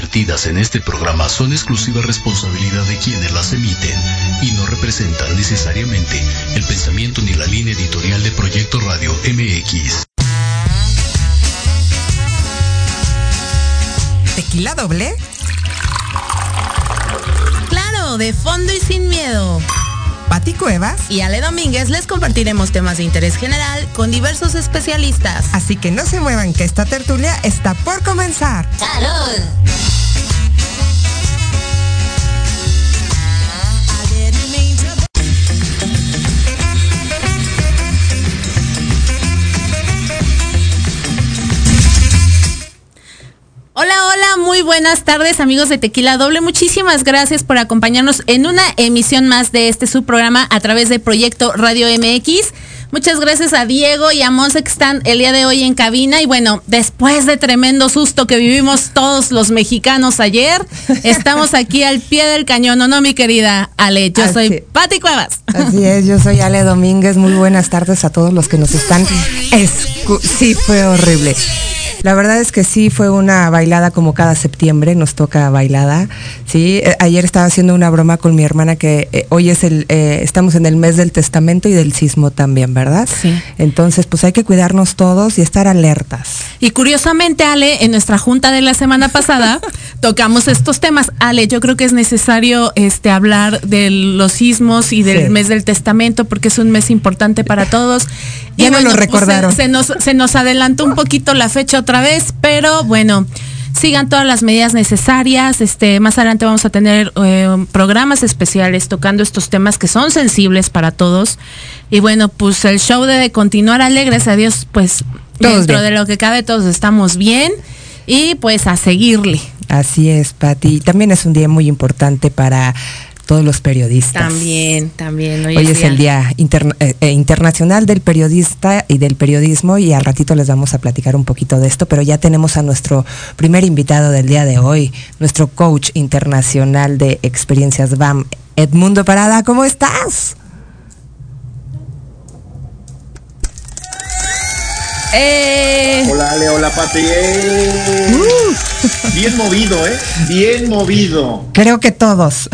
vertidas en este programa son exclusiva responsabilidad de quienes las emiten y no representan necesariamente el pensamiento ni la línea editorial de Proyecto Radio MX. ¿Tequila doble? Claro, de fondo y sin miedo. Pati Cuevas y Ale Domínguez les compartiremos temas de interés general con diversos especialistas. Así que no se muevan que esta tertulia está por comenzar. ¡Salud! Muy buenas tardes amigos de Tequila Doble. Muchísimas gracias por acompañarnos en una emisión más de este subprograma a través de Proyecto Radio MX. Muchas gracias a Diego y a Monse que están el día de hoy en cabina. Y bueno, después de tremendo susto que vivimos todos los mexicanos ayer, estamos aquí al pie del cañón, ¿o no, mi querida Ale? Yo soy Pati Cuevas. Así es, yo soy Ale Domínguez. Muy buenas tardes a todos los que nos están. sí, fue horrible. La verdad es que sí fue una bailada como cada septiembre, nos toca bailada. Sí, eh, ayer estaba haciendo una broma con mi hermana que eh, hoy es el, eh, estamos en el mes del testamento y del sismo también, ¿verdad? Sí. Entonces, pues hay que cuidarnos todos y estar alertas. Y curiosamente, Ale, en nuestra junta de la semana pasada tocamos estos temas. Ale, yo creo que es necesario este hablar de los sismos y del mes del testamento porque es un mes importante para todos. Ya no lo pues, recordaron. se, nos, se nos adelantó un poquito la fecha otra vez, pero bueno, sigan todas las medidas necesarias. Este, más adelante vamos a tener eh, programas especiales tocando estos temas que son sensibles para todos. Y bueno, pues el show debe continuar alegres a Dios, pues dentro de lo que cabe todos estamos bien y pues a seguirle. Así es, Pati. También es un día muy importante para todos los periodistas. También, también. Hoy, es el Día eh, eh, Internacional del Periodista y del Periodismo y al ratito les vamos a platicar un poquito de esto, pero ya tenemos a nuestro primer invitado del día de hoy, nuestro coach internacional de experiencias BAM, Edmundo Parada. ¿Cómo estás? Eh. Hola Ale, hola Pati. Uh. Bien movido, ¿eh? Bien movido. Creo que todos.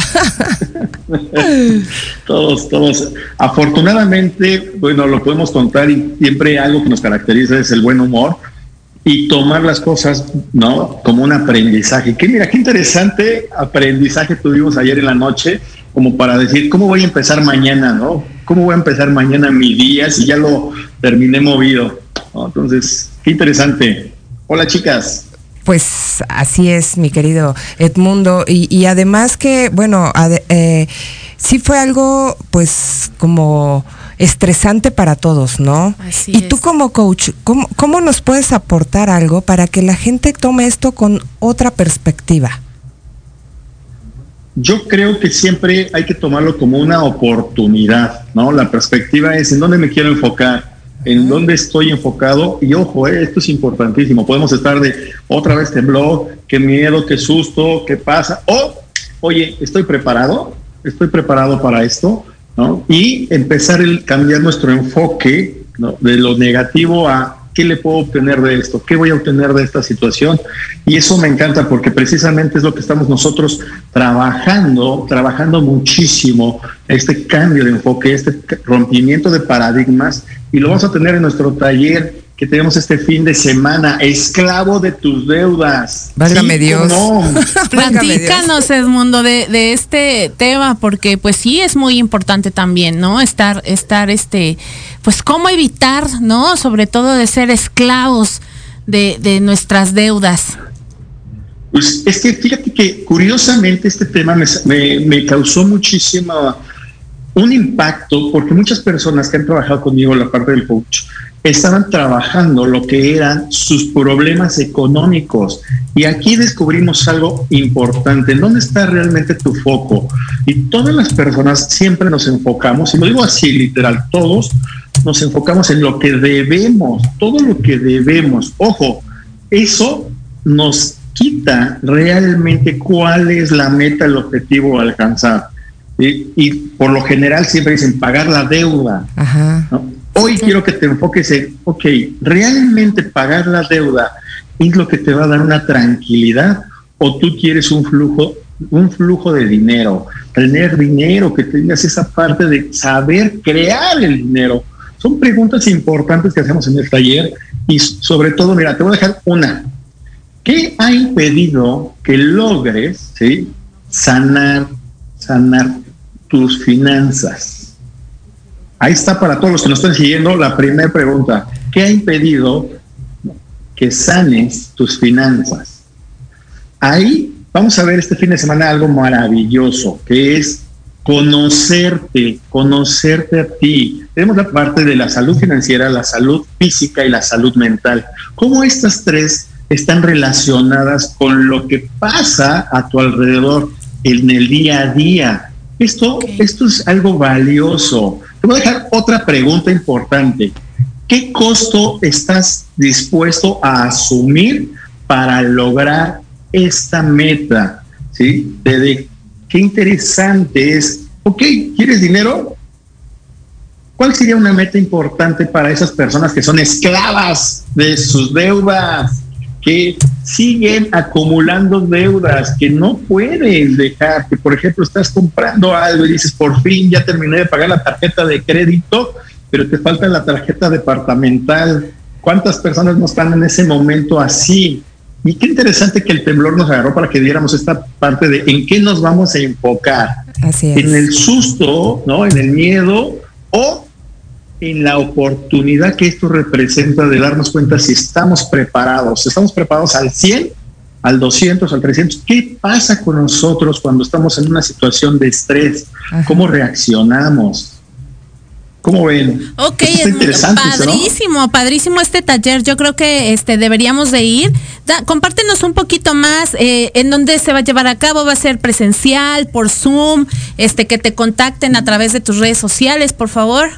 todos, todos. Afortunadamente, bueno, lo podemos contar y siempre algo que nos caracteriza es el buen humor y tomar las cosas, ¿no? Como un aprendizaje. Que mira, qué interesante aprendizaje tuvimos ayer en la noche, como para decir, ¿cómo voy a empezar mañana, no? ¿Cómo voy a empezar mañana mi día si ya lo terminé movido? Entonces, qué interesante. Hola chicas. Pues así es, mi querido Edmundo. Y, además que, bueno, eh, sí fue algo pues como estresante para todos, ¿no? y tú como coach, ¿cómo, ¿cómo nos puedes aportar algo para que la gente tome esto con otra perspectiva? Yo creo que siempre hay que tomarlo como una oportunidad, ¿no? La perspectiva es en dónde me quiero enfocar en dónde estoy enfocado. Y ojo, eh, esto es importantísimo. Podemos estar de otra vez tembló, qué miedo, qué susto, qué pasa. O, oye, estoy preparado, estoy preparado para esto, ¿no? Y empezar a cambiar nuestro enfoque de lo negativo a ¿qué le puedo obtener de esto? ¿Qué voy a obtener de esta situación? Y eso me encanta porque precisamente es lo que estamos nosotros trabajando, trabajando muchísimo, este cambio de enfoque, este rompimiento de paradigmas, y lo vamos a tener en nuestro taller que tenemos este fin de semana, esclavo de tus deudas. Válgame Dios. No. Platícanos, Edmundo, de, de este tema, porque pues sí es muy importante también, ¿no? Estar, estar este, pues cómo evitar, ¿no? Sobre todo de ser esclavos de, nuestras deudas. Pues es que fíjate que curiosamente este tema me causó muchísimo un impacto porque muchas personas que han trabajado conmigo en la parte del coach estaban trabajando lo que eran sus problemas económicos. Y aquí descubrimos algo importante. ¿Dónde está realmente tu foco? Y todas las personas siempre nos enfocamos, y lo digo así literal, todos nos enfocamos en lo que debemos, todo lo que debemos. Ojo, eso nos quita realmente cuál es la meta, el objetivo a alcanzar. Y, por lo general siempre dicen pagar la deuda. Hoy quiero que te enfoques en, ok, realmente pagar la deuda es lo que te va a dar una tranquilidad o tú quieres un flujo un flujo de dinero, tener dinero, que tengas esa parte de saber crear el dinero. Son preguntas importantes que hacemos en el taller y sobre todo, mira, te voy a dejar una. ¿Qué ha impedido que logres sanar, sanar tus finanzas? Ahí está para todos los que nos están siguiendo la primera pregunta. ¿Qué ha impedido que sanes tus finanzas? Ahí vamos a ver este fin de semana algo maravilloso, que es conocerte, conocerte a ti. Tenemos la parte de la salud financiera, la salud física y la salud mental. ¿Cómo estas tres están relacionadas con lo que pasa a tu alrededor en el día a día? Esto, esto es algo valioso. Te voy a dejar otra pregunta importante. ¿Qué costo estás dispuesto a asumir para lograr esta meta? ¿Sí? De, qué interesante es, ok, ¿quieres dinero? ¿Cuál sería una meta importante para esas personas que son esclavas de sus deudas? que siguen acumulando deudas que no pueden dejar, que por ejemplo estás comprando algo y dices, por fin ya terminé de pagar la tarjeta de crédito, pero te falta la tarjeta departamental. ¿Cuántas personas no están en ese momento así? Y qué interesante que el temblor nos agarró para que diéramos esta parte de en qué nos vamos a enfocar. Así En el susto, ¿no? En el miedo o en la oportunidad que esto representa de darnos cuenta si estamos preparados. ¿Estamos preparados al 100, al 200, al 300? ¿Qué pasa con nosotros cuando estamos en una situación de estrés? ¿Cómo reaccionamos? ¿Cómo ven? Ok, es padrísimo, padrísimo este taller. Yo creo que este deberíamos de ir. compártenos un poquito más eh, en dónde se va a llevar a cabo. Va a ser presencial, por Zoom, este que te contacten a través de tus redes sociales, por favor.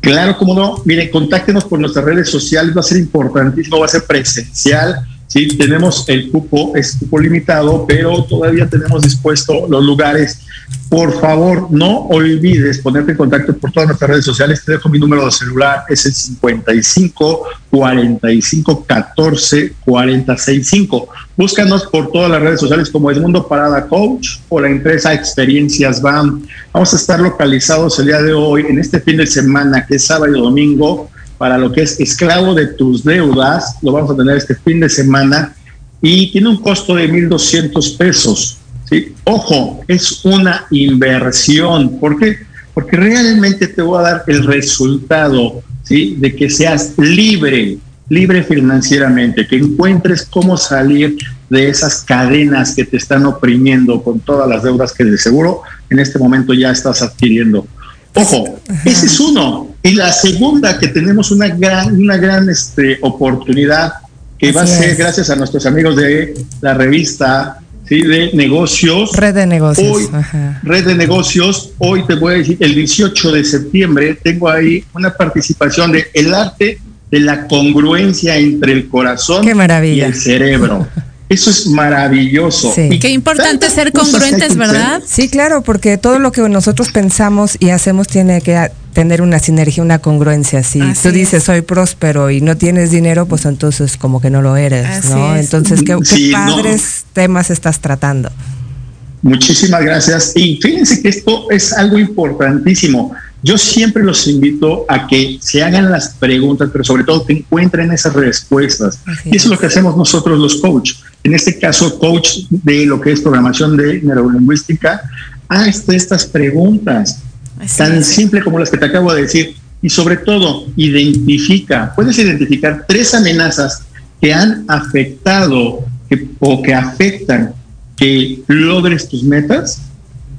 Claro, cómo no. Miren, contáctenos por nuestras redes sociales. Va a ser importantísimo, va a ser presencial. Sí, tenemos el cupo, es cupo limitado, pero todavía tenemos dispuesto los lugares por favor, no olvides ponerte en contacto por todas nuestras redes sociales. Te dejo mi número de celular, es el 55 45 14 465. Búscanos por todas las redes sociales como Mundo Parada Coach o la empresa Experiencias BAM. Vamos a estar localizados el día de hoy, en este fin de semana, que es sábado y domingo, para lo que es esclavo de tus deudas. Lo vamos a tener este fin de semana y tiene un costo de 1.200 pesos ¿sí? Ojo, es una inversión. ¿Por qué? Porque realmente te voy a dar el resultado ¿sí? de que seas libre, libre financieramente, que encuentres cómo salir de esas cadenas que te están oprimiendo con todas las deudas que de seguro en este momento ya estás adquiriendo. Ojo, ese es uno. Y la segunda, que tenemos una gran, una gran este, oportunidad que va a ser gracias a nuestros amigos de la revista ¿sí? de negocios. Red de negocios. Hoy, Red de negocios. Hoy te voy a decir, el 18 de septiembre tengo ahí una participación de el arte de la congruencia entre el corazón y el cerebro. Eso es maravilloso. Sí. Qué importante ser congruentes, ¿verdad? Sí, claro, porque todo lo que nosotros pensamos y hacemos tiene que tener una sinergia, una congruencia. Si tú dices soy próspero y no tienes dinero, pues entonces como que no lo eres, ¿no? Entonces, ¿qué, padres temas estás tratando? Muchísimas gracias. Y fíjense que esto es algo importantísimo. Yo siempre los invito a que se hagan las preguntas, pero sobre todo que encuentren esas respuestas. y eso es lo que hacemos nosotros los coaches. En este caso, coach de lo que es programación de neurolingüística, haz estas preguntas, tan simple como las que te acabo de decir. Y sobre todo, identifica, puedes identificar tres amenazas que han afectado o que afectan que logres tus metas.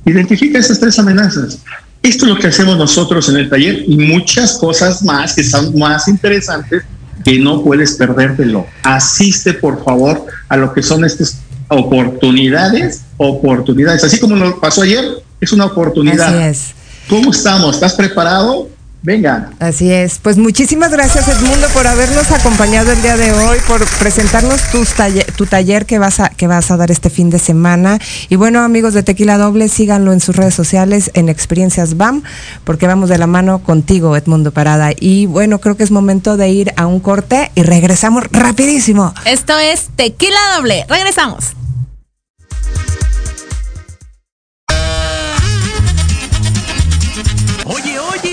Identifica esas tres amenazas. Esto es lo que hacemos nosotros en el taller y muchas cosas más que son más interesantes que no puedes perdértelo. Asiste, por favor, a lo que son estas oportunidades, oportunidades. Así como nos pasó ayer, es una oportunidad. Así es. ¿Cómo estamos? ¿Estás preparado? Venga. Así es. Pues muchísimas gracias Edmundo por habernos acompañado el día de hoy, por presentarnos tu taller que vas, a, que vas a dar este fin de semana. Y bueno, amigos de Tequila Doble, síganlo en sus redes sociales, en Experiencias BAM, porque vamos de la mano contigo, Edmundo Parada. Y bueno, creo que es momento de ir a un corte y regresamos rapidísimo. Esto es Tequila Doble. Regresamos.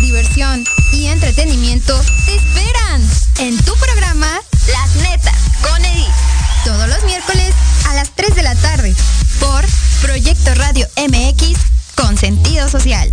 Diversión y entretenimiento te esperan en tu programa Las Netas con Edith. Todos los miércoles a las 3 de la tarde por Proyecto Radio MX con sentido social.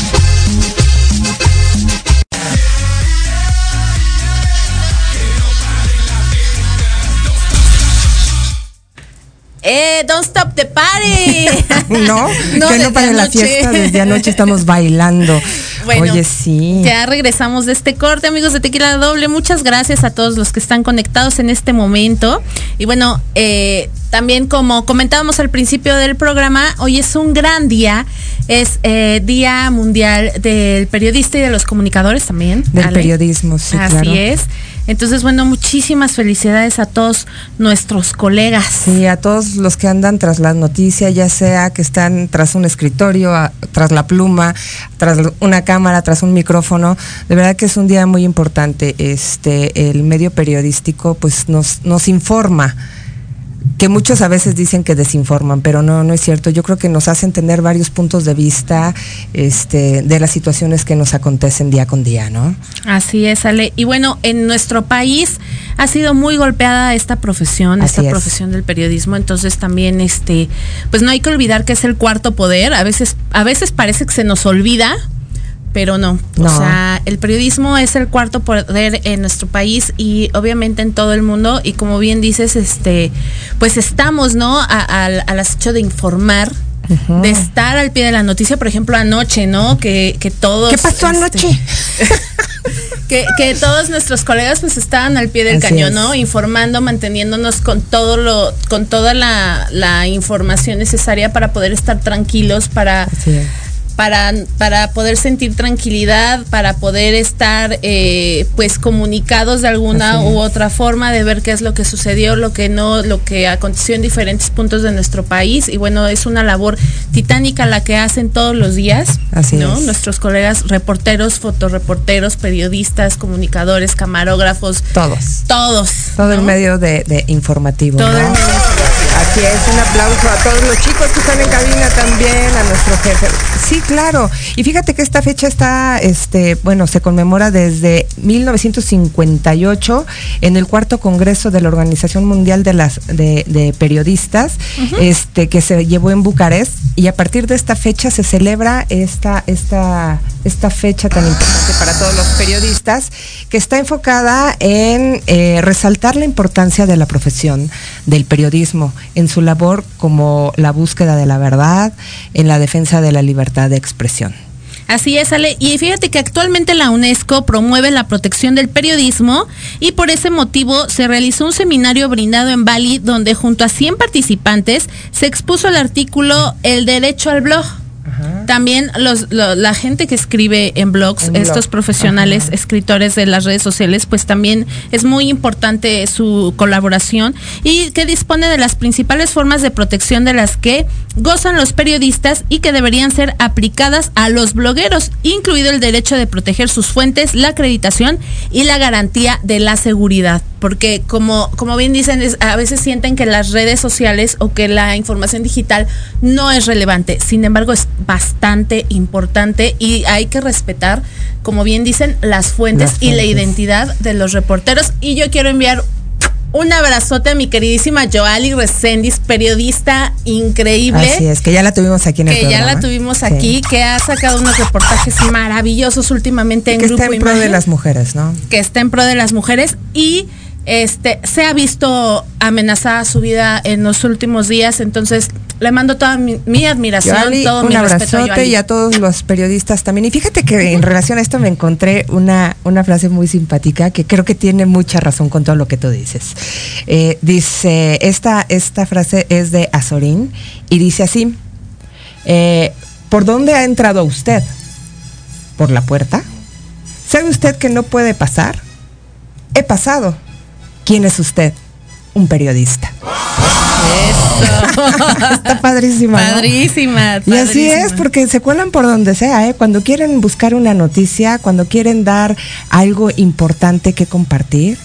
¡Don't stop the party! no, no que no para la fiesta, desde anoche estamos bailando. Bueno, Oye, sí. Ya regresamos de este corte, amigos de Tequila Doble. Muchas gracias a todos los que están conectados en este momento. Y bueno, eh, también como comentábamos al principio del programa, hoy es un gran día. Es eh, Día Mundial del Periodista y de los Comunicadores también. Del periodismo, sí. Así es. Entonces, bueno, muchísimas felicidades a todos nuestros colegas. Sí, a todos los que andan tras la noticia, ya sea que están tras un escritorio, tras la pluma, tras una cámara, tras un micrófono. De verdad que es un día muy importante. Este, el medio periodístico, pues nos, nos informa que muchos a veces dicen que desinforman, pero no, no es cierto. Yo creo que nos hacen tener varios puntos de vista este, de las situaciones que nos acontecen día con día, ¿no? Así es, Ale. Y bueno, en nuestro país ha sido muy golpeada esta profesión, esta profesión del periodismo. Entonces también, este, pues no hay que olvidar que es el cuarto poder. A veces, a veces parece que se nos olvida, pero no. O sea, el periodismo es el cuarto poder en nuestro país y obviamente en todo el mundo. Y como bien dices, este, pues estamos, ¿no? Al hecho de informar. De estar al pie de la noticia, por ejemplo, anoche, ¿no? Que, que todos. ¿Qué pasó este, anoche? que, que, todos nuestros colegas pues estaban al pie del cañón, ¿no? Informando, manteniéndonos con todo lo, con toda la, la información necesaria para poder estar tranquilos, para para, para poder sentir tranquilidad, para poder estar eh, pues comunicados de alguna u otra forma, de ver qué es lo que sucedió, lo que no, lo que aconteció en diferentes puntos de nuestro país. Y bueno, es una labor titánica la que hacen todos los días, Así ¿no? es. Nuestros colegas reporteros, fotoreporteros, periodistas, comunicadores, camarógrafos, Todos. todos. Todo el medio de, de informativo. Todo ¿no? el medio Así es, un aplauso a todos los chicos que están en cabina también, a nuestro jefe. Sí, claro. Y fíjate que esta fecha está, este, bueno, se conmemora desde 1958 en el cuarto congreso de la Organización Mundial de las de, de Periodistas, este, que se llevó en Bucarest. Y a partir de esta fecha se celebra esta, esta, esta fecha tan importante para todos los periodistas, que está enfocada en eh, resaltar la importancia de la profesión del periodismo en su labor como la búsqueda de la verdad, en la defensa de la libertad de expresión. Así es, Ale. Y fíjate que actualmente la UNESCO promueve la protección del periodismo y por ese motivo se realizó un seminario brindado en Bali donde junto a 100 participantes se expuso el artículo El derecho al blog. También los, lo- la gente que escribe en blogs, En blog. estos profesionales, Ajá. escritores de las redes sociales, pues también es muy importante su colaboración y que dispone de las principales formas de protección de las que gozan los periodistas y que deberían ser aplicadas a los blogueros, incluido el derecho de proteger sus fuentes, la acreditación y la garantía de la seguridad. Porque como, como bien dicen, es- a veces sienten que las redes sociales o que la información digital no es relevante. Sin embargo, es bastante importante y hay que respetar, como bien dicen, las fuentes, Las y la fuentes. identidad de los reporteros. Y yo quiero enviar un abrazote a mi queridísima Joali Recendis, periodista increíble Así es, que ya la tuvimos aquí en el que ya programa. la tuvimos Sí. aquí, que ha sacado unos reportajes maravillosos últimamente en que Grupo está en pro de Imagen, las mujeres, ¿no? que está en pro de las mujeres y este se ha visto amenazada su vida en los últimos días, entonces le mando toda mi, mi admiración, Yoali, todo un mi respeto a abrazote Yoali. y a todos los periodistas también. Y fíjate que en relación a esto me encontré una, una frase muy simpática que creo que tiene mucha razón con todo lo que tú dices. Eh, dice, esta, esta frase es de Azorín y dice así, eh, ¿por dónde ha entrado usted? ¿Por la puerta? ¿Sabe usted que no puede pasar? He pasado. ¿Quién es usted? Un periodista. Está padrísima. ¿no? Padrísima, Y así es, porque se cuelan por donde sea, ¿eh? Cuando quieren buscar una noticia, cuando quieren dar algo importante que compartir,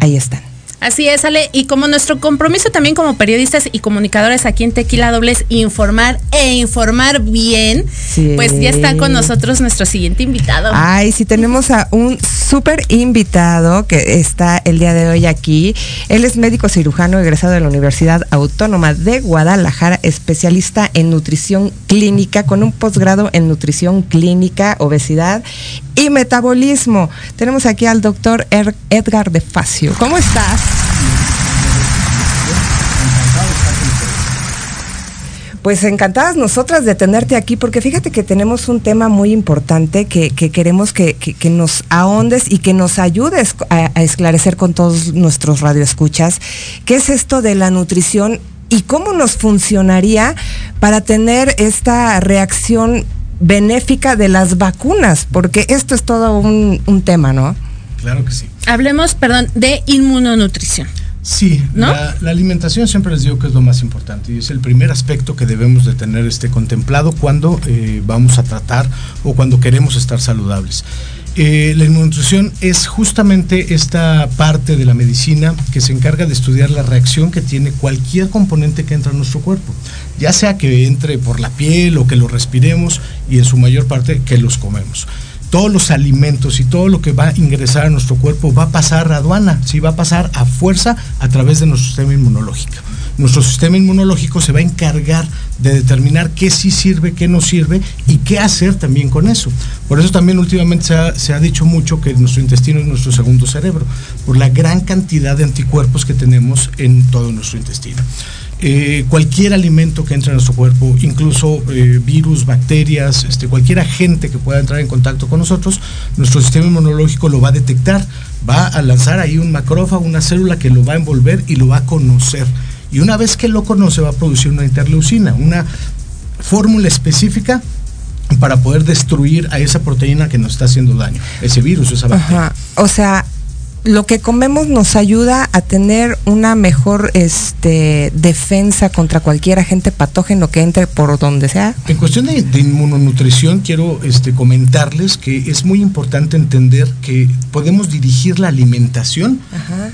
ahí están. Así es, Ale. Y como nuestro compromiso también como periodistas y comunicadores aquí en Tequila Doble es informar e informar bien, Sí. pues ya está con nosotros nuestro siguiente invitado. Ay, sí, tenemos a un súper invitado que está el día de hoy aquí. Él es médico cirujano egresado de la Universidad Autónoma de Guadalajara, especialista en nutrición clínica, con un posgrado en nutrición clínica, obesidad y metabolismo. Tenemos aquí al doctor Er- Edgar de Facio. ¿Cómo estás? Pues encantadas nosotras de tenerte aquí, porque fíjate que tenemos un tema muy importante que, que queremos que, que- que nos ahondes y que nos ayudes a, a esclarecer con todos nuestros radioescuchas, qué es esto de la nutrición y cómo nos funcionaría para tener esta reacción benéfica de las vacunas, porque esto es todo un, un tema, ¿no? Claro que sí. Hablemos, perdón, de inmunonutrición. Sí, ¿No? la, la alimentación siempre les digo que es lo más importante y es el primer aspecto que debemos de tener este contemplado cuando eh, vamos a tratar o cuando queremos estar saludables. Eh, la inmunonutrición es justamente esta parte de la medicina que se encarga de estudiar la reacción que tiene cualquier componente que entra a nuestro cuerpo, ya sea que entre por la piel o que lo respiremos y en su mayor parte que los comemos todos los alimentos y todo lo que va a ingresar a nuestro cuerpo va a pasar a aduana, sí va a pasar a fuerza a través de nuestro sistema inmunológico. Nuestro sistema inmunológico se va a encargar de determinar qué sí sirve, qué no sirve y qué hacer también con eso. Por eso también últimamente se ha, se ha dicho mucho que nuestro intestino es nuestro segundo cerebro, por la gran cantidad de anticuerpos que tenemos en todo nuestro intestino. Eh, cualquier alimento que entre a nuestro cuerpo, incluso eh, virus, bacterias, este, cualquier agente que pueda entrar en contacto con nosotros, nuestro sistema inmunológico lo va a detectar, va a lanzar ahí un macrófago, una célula que lo va a envolver y lo va a conocer. Y una vez que lo conoce va a producir una interleucina, una fórmula específica para poder destruir a esa proteína que nos está haciendo daño, ese virus, esa bacteria. O sea, lo que comemos nos ayuda a tener una mejor este, defensa contra cualquier agente patógeno que entre por donde sea. En cuestión de, inmunonutrición, quiero este, comentarles que es muy importante entender que podemos dirigir la alimentación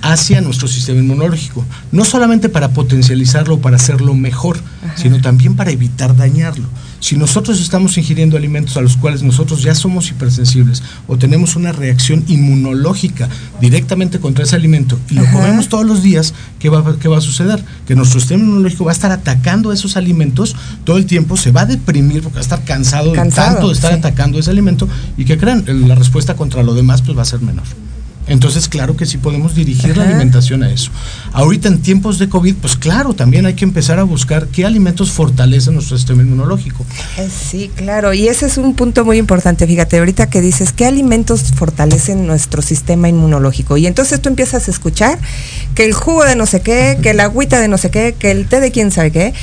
hacia nuestro sistema inmunológico, no solamente para potencializarlo para hacerlo mejor, sino también para evitar dañarlo. Si nosotros estamos ingiriendo alimentos a los cuales nosotros ya somos hipersensibles o tenemos una reacción inmunológica directamente contra ese alimento y lo comemos todos los días, ¿qué va, va a suceder? Que nuestro sistema inmunológico va a estar atacando esos alimentos todo el tiempo, se va a deprimir porque va a estar cansado, de tanto de estar atacando ese alimento y que crean, la respuesta contra lo demás pues va a ser menor. Entonces, claro que sí podemos dirigir la alimentación a eso. Ahorita en tiempos de COVID, pues claro, también hay que empezar a buscar qué alimentos fortalecen nuestro sistema inmunológico. Eh, sí, claro, y ese es un punto muy importante. Fíjate, ahorita que dices, ¿qué alimentos fortalecen nuestro sistema inmunológico? Y entonces tú empiezas a escuchar que el jugo de no sé qué, que la agüita de no sé qué, que el té de quién sabe qué,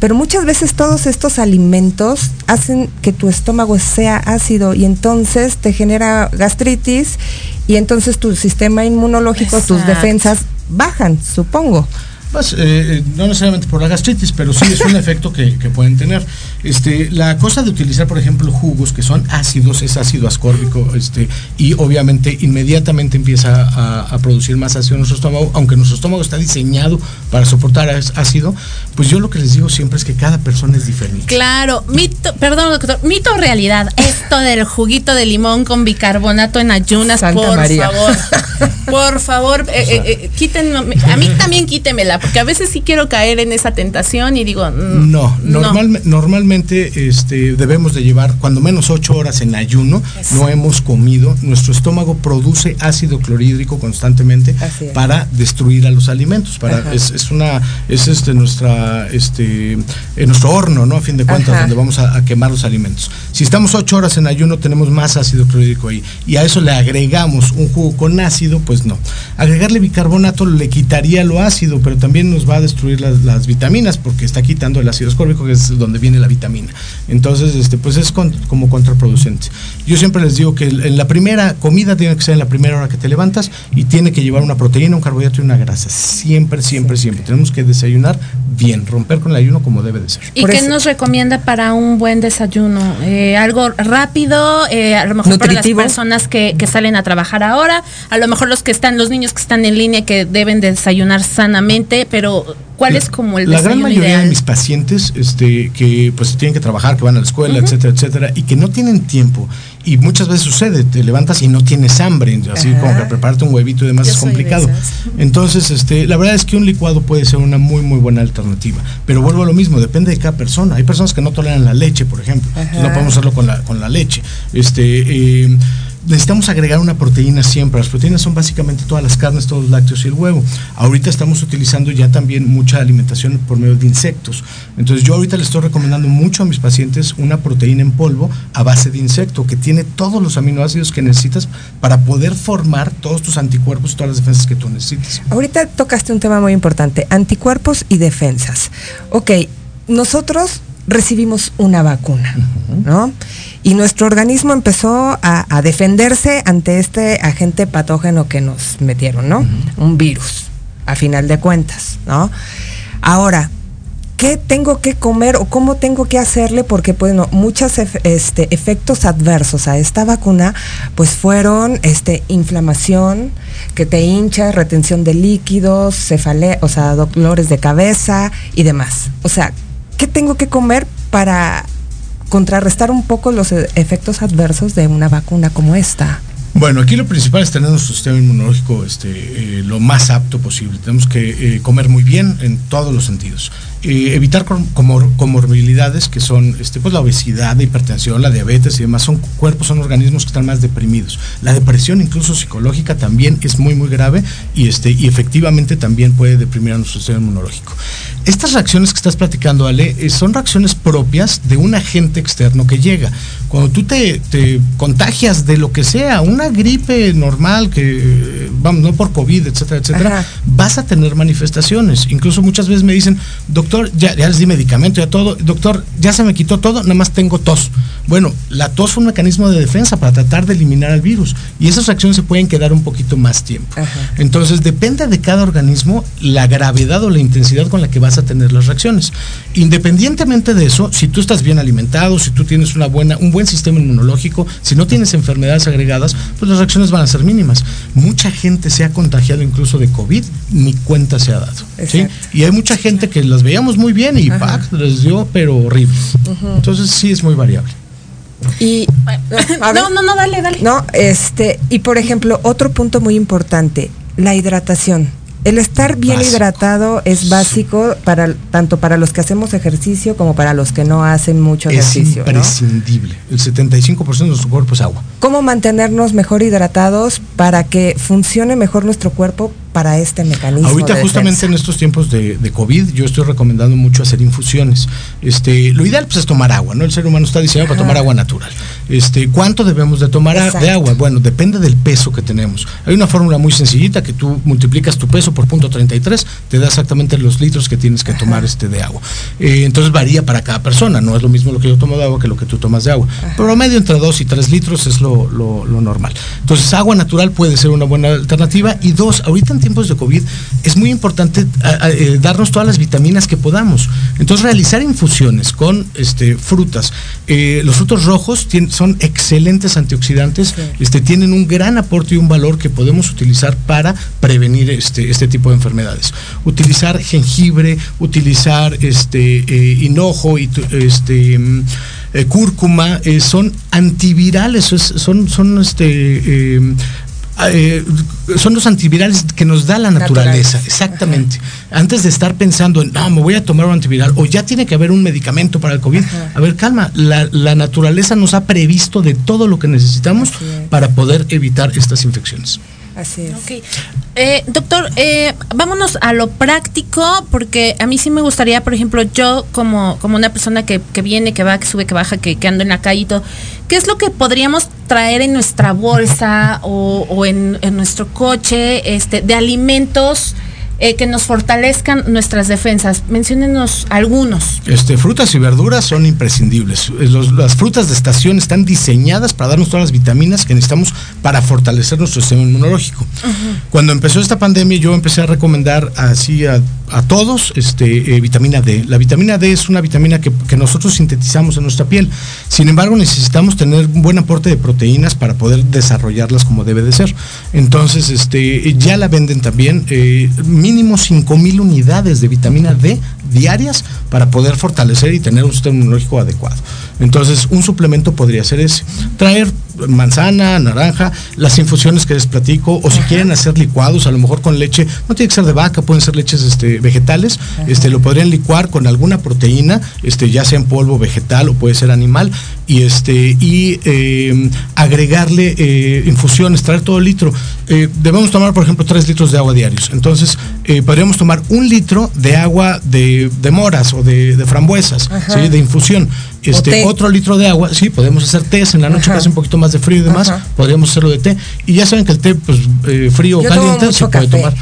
pero muchas veces todos estos alimentos hacen que tu estómago sea ácido y entonces te genera gastritis y entonces tu sistema inmunológico, tus defensas bajan, supongo. Pues, eh, no necesariamente por la gastritis, pero sí es un efecto que, pueden tener. Este, la cosa de utilizar, por ejemplo, jugos que son ácidos, es ácido ascórbico, este, y obviamente inmediatamente empieza a, producir más ácido en nuestro estómago, aunque nuestro estómago está diseñado para soportar ácido, pues yo lo que les digo siempre es que cada persona es diferente. Claro, mito, perdón, doctor, mito o realidad, esto del juguito de limón con bicarbonato en ayunas, por favor. Por favor, eh, eh, quítenme, a mí también quítemela porque a veces sí quiero caer en esa tentación y digo, mm, no, normalmente este, debemos de llevar cuando menos ocho horas en ayuno, no hemos comido, nuestro estómago produce ácido clorhídrico constantemente para destruir a los alimentos, para es, una es este nuestra este en nuestro horno, ¿no? A fin de cuentas donde vamos a, quemar los alimentos. Si estamos ocho horas en ayuno tenemos más ácido clorhídrico ahí. Y a eso le agregamos un jugo con ácido, pues no. Agregarle bicarbonato le quitaría lo ácido, pero también también nos va a destruir las, vitaminas porque está quitando el ácido ascórbico que es donde viene la vitamina. Entonces, este, pues es como contraproducente. Yo siempre les digo que en la primera comida tiene que ser en la primera hora que te levantas y tiene que llevar una proteína, un carbohidrato y una grasa. Siempre, siempre, siempre. Tenemos que desayunar bien, romper con el ayuno como debe de ser. ¿Y qué nos recomienda para un buen desayuno? Eh, algo rápido, eh, a lo mejor para las personas que, que, salen a trabajar ahora, a lo mejor los que están, los niños que están en línea que deben desayunar sanamente pero ¿cuál es como el La gran mayoría de mis pacientes este, que pues tienen que trabajar, que van a la escuela, etcétera, etcétera, y que no tienen tiempo, y muchas veces sucede, te levantas y no tienes hambre, así como que prepararte un huevito y demás es complicado. Entonces, este, la verdad es que un licuado puede ser una muy, muy buena alternativa, pero vuelvo a lo mismo, depende de cada persona. Hay personas que no toleran la leche, por ejemplo, no podemos hacerlo con la, con la leche. Este, eh, necesitamos agregar una proteína siempre. Las proteínas son básicamente todas las carnes, todos los lácteos y el huevo. Ahorita estamos utilizando ya también mucha alimentación por medio de insectos. Entonces yo ahorita le estoy recomendando mucho a mis pacientes una proteína en polvo a base de insecto que tiene todos los aminoácidos que necesitas para poder formar todos tus anticuerpos y todas las defensas que tú necesitas. Ahorita tocaste un tema muy importante, anticuerpos y defensas. Ok, nosotros recibimos una vacuna, ¿no? Y nuestro organismo empezó a, defenderse ante este agente patógeno que nos metieron, ¿no? Un virus, a final de cuentas, ¿no? Ahora, ¿qué tengo que comer o cómo tengo que hacerle? Porque, bueno, muchos este, efectos adversos a esta vacuna, pues fueron este, inflamación, que te hincha, retención de líquidos, cefalea, o sea, dolores de cabeza y demás. O sea, ¿qué tengo que comer para contrarrestar un poco los e-, efectos adversos de una vacuna como esta? Bueno, aquí lo principal es tener nuestro sistema inmunológico este, eh, lo más apto posible. Tenemos que eh, comer muy bien en todos los sentidos. Eh, evitar comorbilidades que son este, pues, la obesidad, la hipertensión, la diabetes y demás. Son cuerpos, son organismos que están más deprimidos. La depresión, incluso psicológica, también es muy, muy grave y, este, y efectivamente también puede deprimir a nuestro sistema inmunológico. Estas reacciones que estás platicando, Ale, son reacciones propias de un agente externo que llega. Cuando tú te, te contagias de lo que sea, una gripe normal, que vamos, no por COVID, etcétera, etcétera, Ajá. vas a tener manifestaciones. Incluso muchas veces me dicen, doctor, ya, ya les di medicamento, ya todo, doctor, ya se me quitó todo, nada más tengo tos. Bueno, la tos es un mecanismo de defensa para tratar de eliminar al virus y esas reacciones se pueden quedar un poquito más tiempo. Ajá. Entonces depende de cada organismo la gravedad o la intensidad con la que vas a tener las reacciones. Independientemente de eso, si tú estás bien alimentado, si tú tienes una buena, un buen sistema inmunológico, si no tienes enfermedades agregadas, pues las reacciones van a ser mínimas. Mucha gente se ha contagiado incluso de COVID, ni cuenta se ha dado. ¿sí? Y hay mucha gente que las veíamos muy bien y ¡pac! les dio, pero horrible. Entonces sí es muy variable. Y. No, no, no, dale, dale. No, este, y por ejemplo, otro punto muy importante, la hidratación. El estar bien Básico. hidratado es básico para tanto para los que hacemos ejercicio como para los que no hacen mucho Es ejercicio. ¿no? imprescindible. El 75% de nuestro cuerpo es agua. ¿Cómo mantenernos mejor hidratados para que funcione mejor nuestro cuerpo para este mecanismo? Ahorita de justamente en estos tiempos de, de COVID yo estoy recomendando mucho hacer infusiones. Este, lo ideal pues es tomar agua, ¿no? El ser humano está diseñado para Ajá. tomar agua natural. Este, ¿cuánto debemos de tomar de agua? Bueno, depende del peso que tenemos. Hay una fórmula muy sencillita que tú multiplicas tu peso por punto 33, te da exactamente los litros que tienes que tomar este de agua. Eh, entonces varía para cada persona, no es lo mismo lo que yo tomo de agua que lo que tú tomas de agua. Promedio entre 2 y 3 litros es lo, lo- lo normal. Entonces agua natural puede ser una buena alternativa. Y dos, ahorita tiempos de COVID es muy importante a- a- eh, darnos todas las vitaminas que podamos. Entonces realizar infusiones con este, frutas. Eh, los frutos rojos son excelentes antioxidantes, este, tienen un gran aporte y un valor que podemos utilizar para prevenir este, este tipo de enfermedades. Utilizar jengibre, utilizar este, eh, hinojo y este, mm, cúrcuma, son antivirales, es- son, son este, eh, eh, son los antivirales que nos da la naturaleza, exactamente. Antes de estar pensando en, no, me voy a tomar un antiviral o ya tiene que haber un medicamento para el COVID, a ver, calma, la, la naturaleza nos ha previsto de todo lo que necesitamos para poder evitar estas infecciones. Así es. Eh, doctor, eh, vámonos a lo práctico, porque a mí sí me gustaría, por ejemplo, yo como, como una persona que, que viene, que va, que sube, que baja, que, que anda en la calle y todo, ¿qué es lo que podríamos traer en nuestra bolsa o, o en, en nuestro coche este, de alimentos eh, que nos fortalezcan nuestras defensas? Menciónenos algunos. Este, frutas y verduras son imprescindibles. Eh, los- las frutas de estación están diseñadas para darnos todas las vitaminas que necesitamos para fortalecer nuestro sistema inmunológico. Cuando empezó esta pandemia, yo empecé a recomendar así a, a todos este, eh, vitamina D. La vitamina D es una vitamina que, que nosotros sintetizamos en nuestra piel. Sin embargo, necesitamos tener un buen aporte de proteínas para poder desarrollarlas como debe de ser. Entonces, este, ya la venden también. eh, mínimo 5000 unidades de vitamina D diarias para poder fortalecer y tener un sistema inmunológico adecuado. Entonces, un suplemento podría ser ese. Traer manzana, naranja, las infusiones que les platico, o si quieren hacer licuados, a lo mejor con leche, no tiene que ser de vaca, pueden ser leches este, vegetales, este, lo podrían licuar con alguna proteína, este, ya sea en polvo vegetal o puede ser animal, y este, y eh, agregarle eh, infusiones, traer todo litro. Eh, debemos tomar, por ejemplo, tres litros de agua diarios. Entonces, eh, podríamos tomar un litro de agua de, de moras o de, de frambuesas, de infusión. Este, otro litro de agua, sí, podemos hacer tés en la noche Ajá. que hace un poquito más de frío y demás, Ajá. podríamos hacerlo de té. Y ya saben que el té, pues, eh, frío o caliente, se puede café. tomar.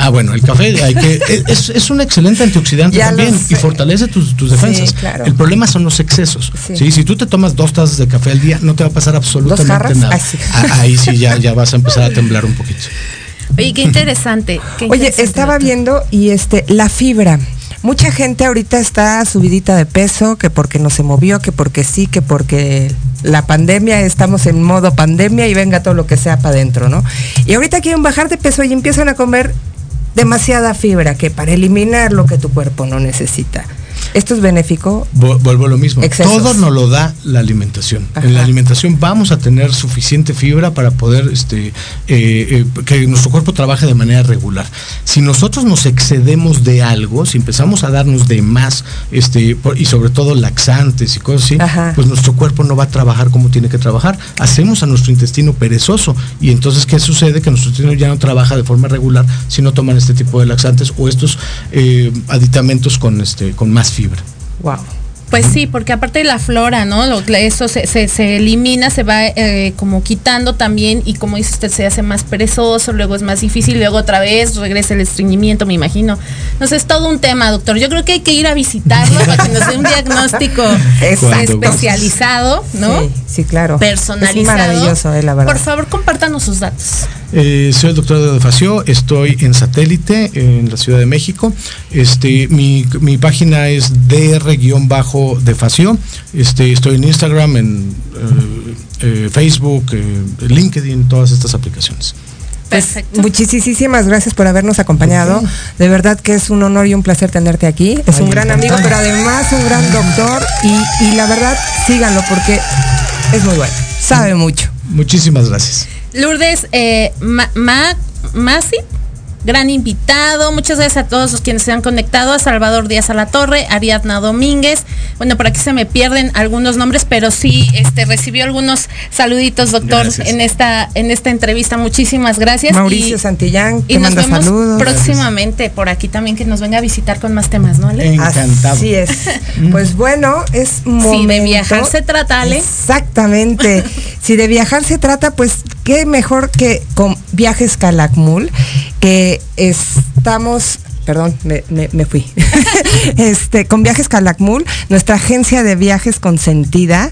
Ah, bueno, el café hay que, es, es un excelente antioxidante Ya también y fortalece tus, tus Sí, defensas. claro. El problema son los excesos. Sí. Sí. Si tú te tomas dos tazas de café al día, no te va a pasar absolutamente nada. Sí. Ah, Ahí sí ya, ya vas a empezar a temblar un poquito. Oye, qué interesante. qué Oye, interesante, estaba doctor. viendo y este la fibra. Mucha gente ahorita está subidita de peso, que porque no se movió, que porque sí, que porque la pandemia, estamos en modo pandemia y venga todo lo que sea para adentro, ¿no? Y ahorita quieren bajar de peso y empiezan a comer demasiada fibra, que para eliminar lo que tu cuerpo no necesita. ¿Esto es benéfico? Vuelvo a lo mismo. Todo nos lo da la alimentación. En la alimentación vamos a tener suficiente fibra para poder este, eh, eh, que nuestro cuerpo trabaje de manera regular. Si nosotros nos excedemos de algo, si empezamos a darnos de más, este, y sobre todo laxantes y cosas así, pues nuestro cuerpo no va a trabajar como tiene que trabajar. Hacemos a nuestro intestino perezoso. Y entonces, ¿qué sucede? Que nuestro intestino ya no trabaja de forma regular si no toman este tipo de laxantes o estos eh, aditamentos con, este, con más fibra. Wow. Pues sí, porque aparte de la flora, ¿no? eso se, se, elimina, se va eh, como quitando también y como dice usted, se hace más perezoso, luego es más difícil, luego otra vez regresa el estreñimiento, me imagino. No sé, es todo un tema, doctor. Yo creo que hay que ir a visitarlo para que nos dé un diagnóstico especializado, ¿no? Sí, sí, claro. Personalizado. Es maravilloso, eh, la verdad. Por favor, compártanos sus datos. Eh, soy el doctor de Facio, estoy en satélite en la Ciudad de México. Este, mi, mi página es dr-de Facio. Este, estoy en Instagram, en eh, eh, Facebook, LinkedIn, todas estas aplicaciones. Pues, Perfecto. muchísimas gracias por habernos acompañado. De verdad que es un honor y un placer tenerte aquí. Es un gran amigo, pero además un gran doctor. Y, y la verdad, síganlo porque es muy bueno. Sabe mucho. Muchísimas gracias. Lourdes eh, Masi, gran invitado. Muchas gracias a todos los quienes se han conectado. A Salvador Díaz a la Torre, Ariadna Domínguez. Bueno, por aquí se me pierden algunos nombres, pero sí este, recibió algunos saluditos, doctor, en esta, en esta entrevista. Muchísimas gracias. Mauricio Santillán, y nos vemos próximamente por aquí también que nos venga a visitar con más temas, ¿no, Ale? Encantado. Así es. pues bueno, es momento. Si de viajar se trata, Ale. Exactamente. si de viajar se trata, pues qué mejor que con Viajes Calakmul, que estamos perdón, me, fui. este, con Viajes Calakmul, nuestra agencia de viajes consentida,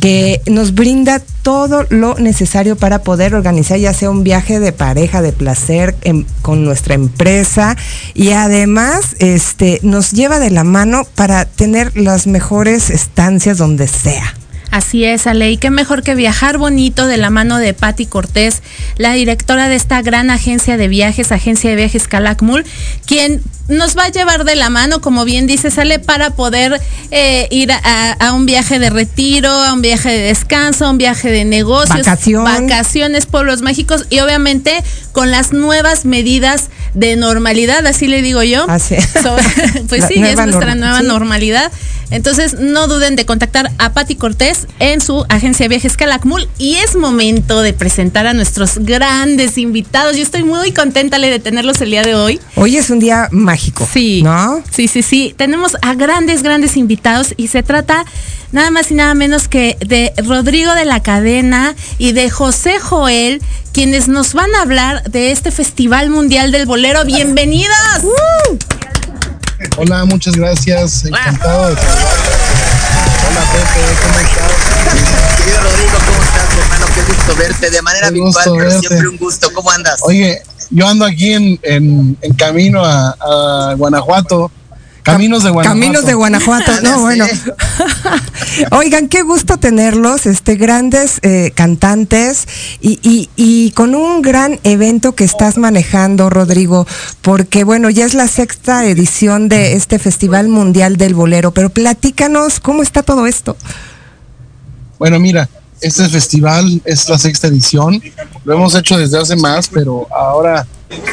que nos brinda todo lo necesario para poder organizar ya sea un viaje de pareja, de placer con nuestra empresa y además este, nos lleva de la mano para tener las mejores estancias donde sea. Así es, Ale, y qué mejor que viajar bonito de la mano de Patti Cortés, la directora de esta gran agencia de viajes, agencia de viajes Calakmul, quien nos va a llevar de la mano, como bien dice, sale para poder eh, ir a, un viaje de retiro, a un viaje de descanso, a un viaje de negocios, vacaciones, pueblos mágicos y obviamente con las nuevas medidas de normalidad, así le digo yo. Así. pues sí, es nuestra nueva normalidad. Entonces no duden de contactar a Patti Cortés en su agencia de viajes Calakmul y es momento de presentar a nuestros grandes invitados. Yo estoy muy contenta de tenerlos el día de hoy. Hoy es un día mágico Sí. ¿No? Sí, sí, sí. Tenemos a grandes, grandes invitados y se trata nada más y nada menos que de Rodrigo de la Cadena y de José Joel, quienes nos van a hablar de este Festival Mundial del Bolero. ¡Bienvenidos! Hola, muchas gracias. Encantado de Hola Pepe, ¿cómo estás? Querido Rodrigo, ¿cómo estás, hermano? Qué gusto verte de manera virtual, pero siempre un gusto. ¿Cómo andas? Oye, yo ando aquí en, camino a, Guanajuato. Caminos de Guanajuato. Caminos de Guanajuato, no, bueno. Oigan, qué gusto tenerlos, este, grandes eh, cantantes y, y, con un gran evento que estás manejando, Rodrigo, porque bueno, ya es la sexta edición de este Festival Mundial del Bolero, pero platícanos, ¿cómo está todo esto? Bueno, mira, este festival es la sexta edición. Lo hemos hecho desde hace más, pero ahora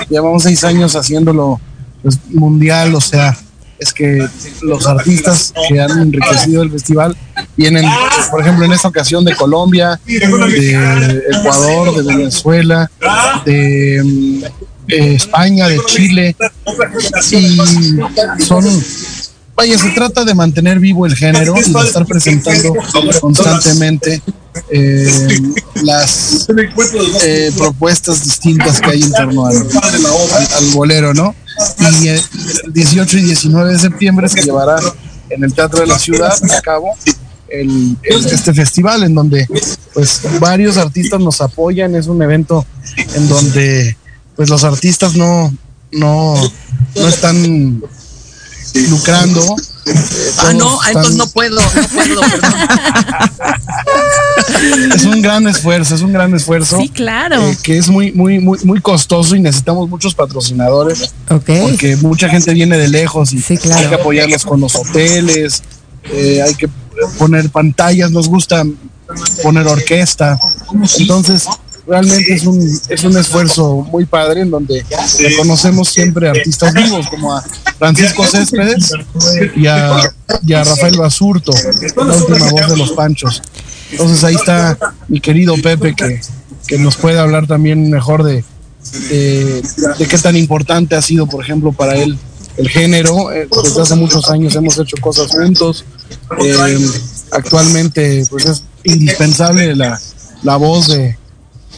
llevamos seis años haciéndolo pues, mundial. O sea, es que los artistas que han enriquecido el festival vienen, por ejemplo, en esta ocasión de Colombia, de Ecuador, de Venezuela, de eh, España, de Chile. Y son Vaya, se trata de mantener vivo el género y de estar presentando constantemente eh, las eh, propuestas distintas que hay en torno al, bolero, ¿no? Y el 18 y 19 de septiembre se llevará en el Teatro de la Ciudad a cabo el, este festival en donde pues varios artistas nos apoyan, es un evento en donde pues los artistas no, no, no están lucrando. ah, no, entonces no puedo, no puedo, perdón. es un gran esfuerzo, es un gran esfuerzo. Sí, claro. eh, que es muy, muy, muy, muy costoso y necesitamos muchos patrocinadores. Porque mucha gente viene de lejos y hay que apoyarlos con los hoteles, eh, hay que poner pantallas, nos gusta poner orquesta. Entonces, realmente es un, es un esfuerzo muy padre en donde reconocemos siempre artistas vivos como a Francisco Céspedes y a, y a Rafael Basurto, la última voz de los Panchos. Entonces ahí está mi querido Pepe que, que nos puede hablar también mejor de, de, de qué tan importante ha sido, por ejemplo, para él el género. Eh, desde hace muchos años hemos hecho cosas juntos. Eh, actualmente pues es indispensable la, la voz de,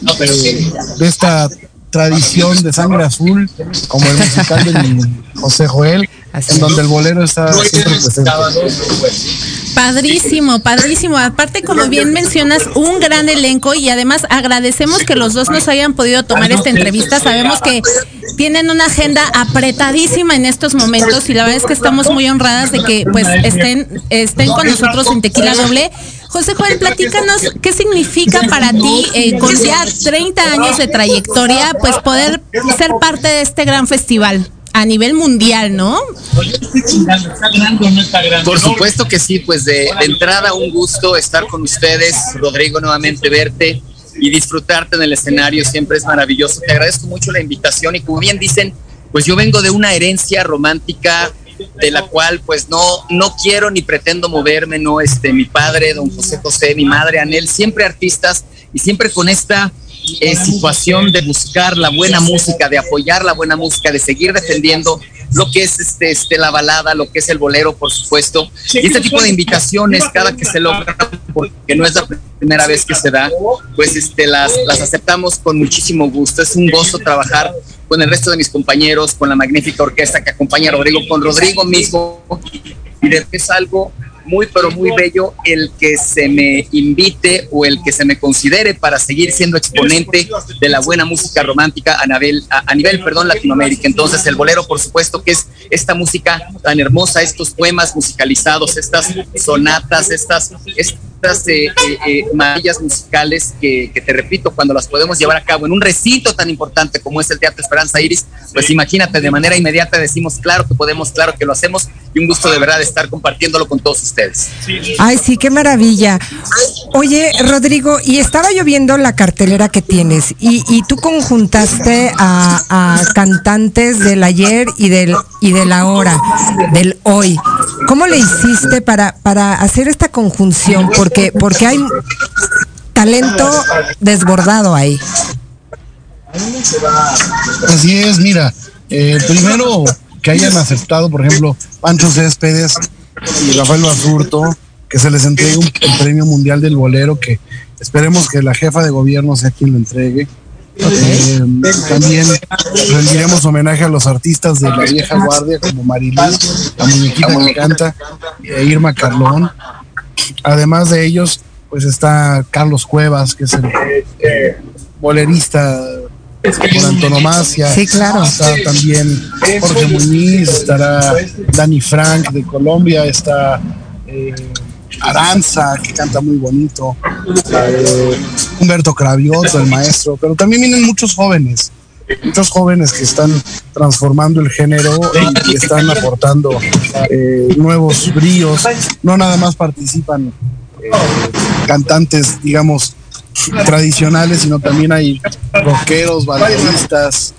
de, de esta tradición de sangre azul, como el musical de mi José Joel, en donde el bolero está siempre presente. Padrísimo, padrísimo. Aparte, como bien mencionas, un gran elenco y además agradecemos que los dos nos hayan podido tomar esta entrevista. Sabemos que tienen una agenda apretadísima en estos momentos y la verdad es que estamos muy honradas de que pues estén, estén con nosotros en Tequila Doble. José Joel, platícanos qué significa para ti, eh, con ya 30 años de trayectoria, pues poder ser parte de este gran festival a nivel mundial, ¿no? Por supuesto que sí, pues de, de, entrada un gusto estar con ustedes, Rodrigo, nuevamente verte y disfrutarte en el escenario, siempre es maravilloso. Te agradezco mucho la invitación y como bien dicen, pues yo vengo de una herencia romántica de la cual pues no, no quiero ni pretendo moverme, no, este, mi padre, don José José, mi madre, Anel, siempre artistas y siempre con esta eh, situación de buscar la buena música, de apoyar la buena música, de seguir defendiendo lo que es este, este, la balada, lo que es el bolero, por supuesto. Y este tipo de invitaciones, cada que se logra, porque no es la primera vez que se da, pues este, las, las aceptamos con muchísimo gusto. Es un gozo trabajar con el resto de mis compañeros, con la magnífica orquesta que acompaña a Rodrigo, con Rodrigo mismo. Y es algo muy, pero muy bello el que se me invite o el que se me considere para seguir siendo exponente de la buena música romántica a nivel, a, nivel perdón, Latinoamérica. Entonces, el bolero, por supuesto, que es esta música tan hermosa, estos poemas musicalizados, estas sonatas, estas eh, eh, eh, maravillas musicales que, que, te repito, cuando las podemos llevar a cabo en un recinto tan importante como es el Teatro Esperanza Iris, pues imagínate, de manera inmediata decimos, claro que podemos, claro que lo hacemos y un gusto de verdad estar compartiéndolo con todos ustedes. Ay, sí, qué maravilla. Oye, Rodrigo, y estaba yo viendo la cartelera que tienes y, y tú conjuntaste a, a, cantantes del ayer y del, y de la hora, del hoy. ¿Cómo le hiciste para, para hacer esta conjunción? Porque, porque hay talento desbordado ahí. Así es, mira, eh, primero que hayan aceptado, por ejemplo, Pancho Céspedes y Rafael Basurto, que se les entregue un, el premio mundial del bolero, que esperemos que la jefa de gobierno sea quien lo entregue. Eh, también rendiremos homenaje a los artistas de la vieja guardia como Marilú, la muñequita que canta, e Irma Carlón. Además de ellos, pues está Carlos Cuevas, que es el eh, bolerista por antonomasia. Sí, claro. Está también Jorge Muñiz, estará Dani Frank de Colombia, está eh, Aranza, que canta muy bonito, eh, Humberto Cravioto, el maestro, pero también vienen muchos jóvenes, muchos jóvenes que están transformando el género y están aportando eh, nuevos bríos, no nada más participan eh, cantantes, digamos, tradicionales, sino también hay rockeros, baladistas,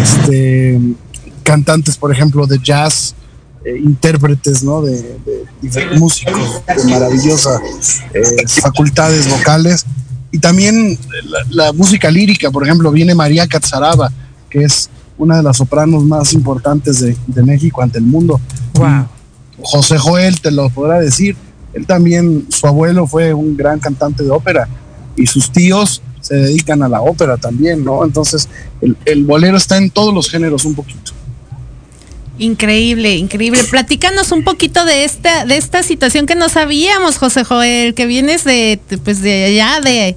este, cantantes, por ejemplo, de jazz, eh, intérpretes, ¿no? De, músicos de maravillosas facultades vocales. Y también la, la, música lírica, por ejemplo, viene María Catzaraba, que es una de las sopranos más importantes de, de México ante el mundo. Wow. José Joel te lo podrá decir. Él también, su abuelo fue un gran cantante de ópera y sus tíos se dedican a la ópera también, ¿no? Entonces, el, el, bolero está en todos los géneros un poquito. Increíble, increíble. Platícanos un poquito de esta, de esta situación que no sabíamos, José Joel, que vienes de, pues de allá, de,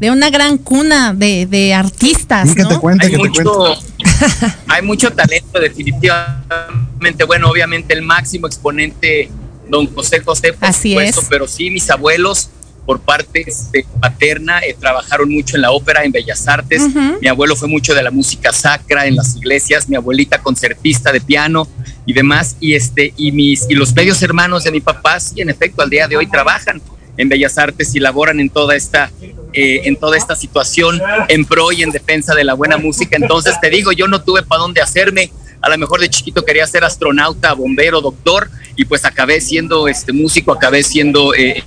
de una gran cuna de, de artistas. Sí, que ¿no? te cuente, hay que mucho, te cuente. hay mucho talento, definitivamente. Bueno, obviamente el máximo exponente, don José José, por Así supuesto, es. pero sí, mis abuelos por parte este, paterna eh, trabajaron mucho en la ópera, en Bellas Artes. Mi abuelo fue mucho de la música sacra en las iglesias, mi abuelita concertista de piano y demás. Y, este, y, mis, y los medios hermanos de mi papá, sí, en efecto, al día de hoy trabajan en Bellas Artes y laboran en toda esta eh, en toda esta situación en pro y en defensa de la buena música. Entonces te digo, yo no tuve para dónde hacerme. A lo mejor de chiquito quería ser astronauta, bombero, doctor y pues acabé siendo este músico, acabé siendo eh,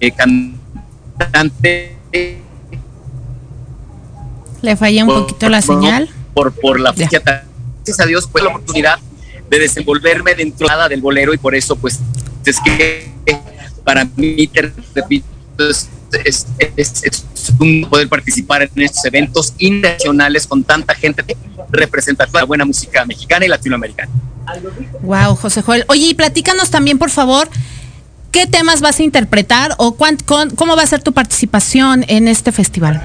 eh, cantante. Le fallé un poquito la señal. Por, por la Gracias a Dios fue la oportunidad de desenvolverme dentro del bolero y por eso pues es que para mí, te repito, es, un poder participar en estos eventos internacionales con tanta gente representativa de la buena música mexicana y latinoamericana. Wow, José Joel. Oye, y platícanos también, por favor, ¿qué temas vas a interpretar o cómo va a ser tu participación en este festival?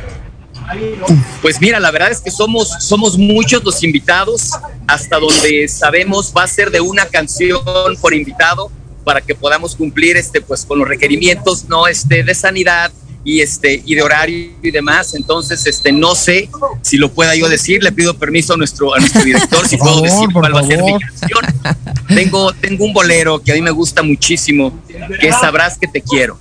Pues mira, la verdad es que somos, somos muchos los invitados, hasta donde sabemos va a ser de una canción por invitado para que podamos cumplir este pues con los requerimientos no este de sanidad y este y de horario y demás. Entonces este no sé si lo pueda yo decir. Le pido permiso a nuestro a nuestro director si puedo decir cuál va a ser mi canción. Tengo tengo un bolero que a mí me gusta muchísimo que es sabrás que te quiero.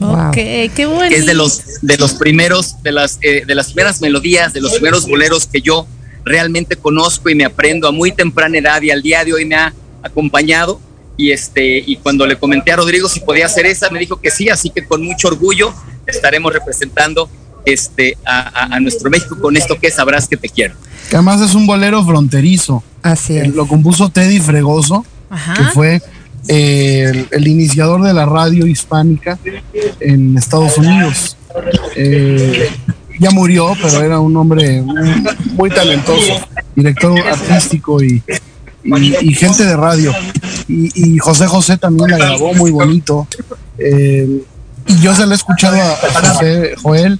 Ok, qué bueno. Es de los de los primeros de las eh, de las primeras melodías, de los primeros boleros que yo realmente conozco y me aprendo a muy temprana edad y al día de hoy me ha acompañado y este y cuando le comenté a Rodrigo si podía hacer esa me dijo que sí así que con mucho orgullo estaremos representando este a, nuestro México con esto que sabrás que te quiero. Que además es un bolero fronterizo. Así es. lo compuso Teddy Fregoso que fue eh, el, iniciador de la radio hispánica en Estados Unidos. Eh, ya murió, pero era un hombre muy talentoso, director artístico y, y, gente de radio. Y, José José también la grabó muy bonito. Eh, y yo se lo he escuchado a, José Joel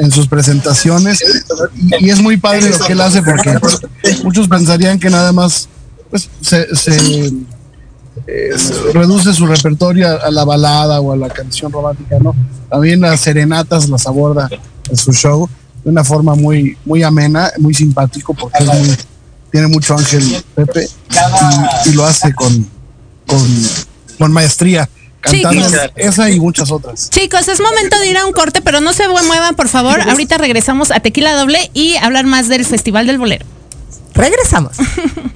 en, sus presentaciones y, es muy padre lo que él hace porque muchos pensarían que nada más pues, se, eh, reduce su repertorio a, la balada o a la canción romántica, ¿no? También las serenatas las aborda en su show de una forma muy, muy amena, muy simpático porque es muy tiene mucho ángel Pepe y, lo hace con, con, maestría. Cantando esa y muchas otras. Chicos, es momento de ir a un corte, pero no se muevan, por favor. Ahorita regresamos a Tequila Doble y hablar más del Festival del Bolero. Regresamos.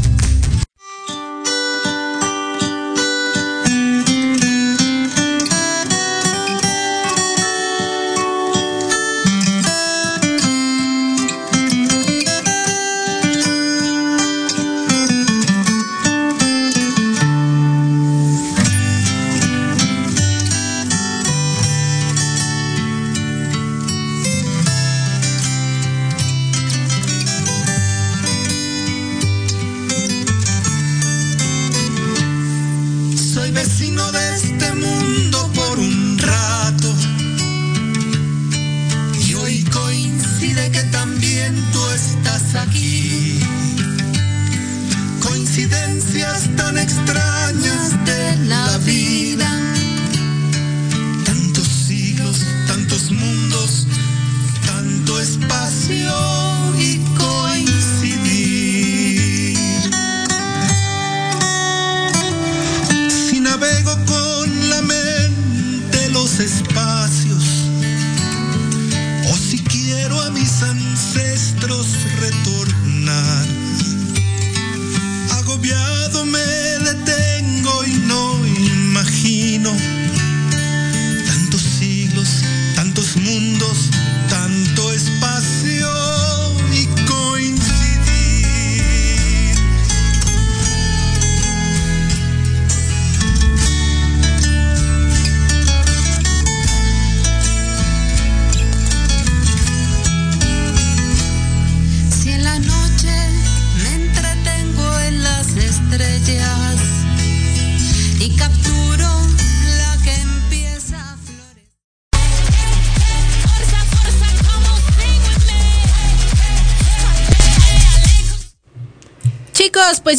pasión.